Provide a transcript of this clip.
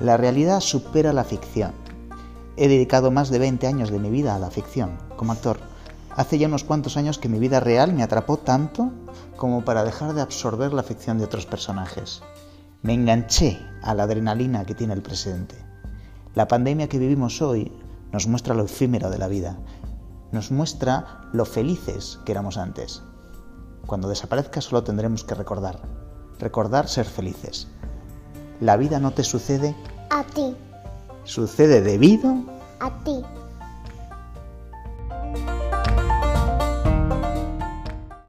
La realidad supera la ficción. He dedicado más de 20 años de mi vida a la ficción, como actor. Hace ya unos cuantos años que mi vida real me atrapó tanto como para dejar de absorber la ficción de otros personajes. Me enganché a la adrenalina que tiene el presente. La pandemia que vivimos hoy nos muestra lo efímero de la vida, nos muestra lo felices que éramos antes. Cuando desaparezca solo tendremos que recordar, recordar ser felices. La vida no te sucede A ti. sucede debido A ti.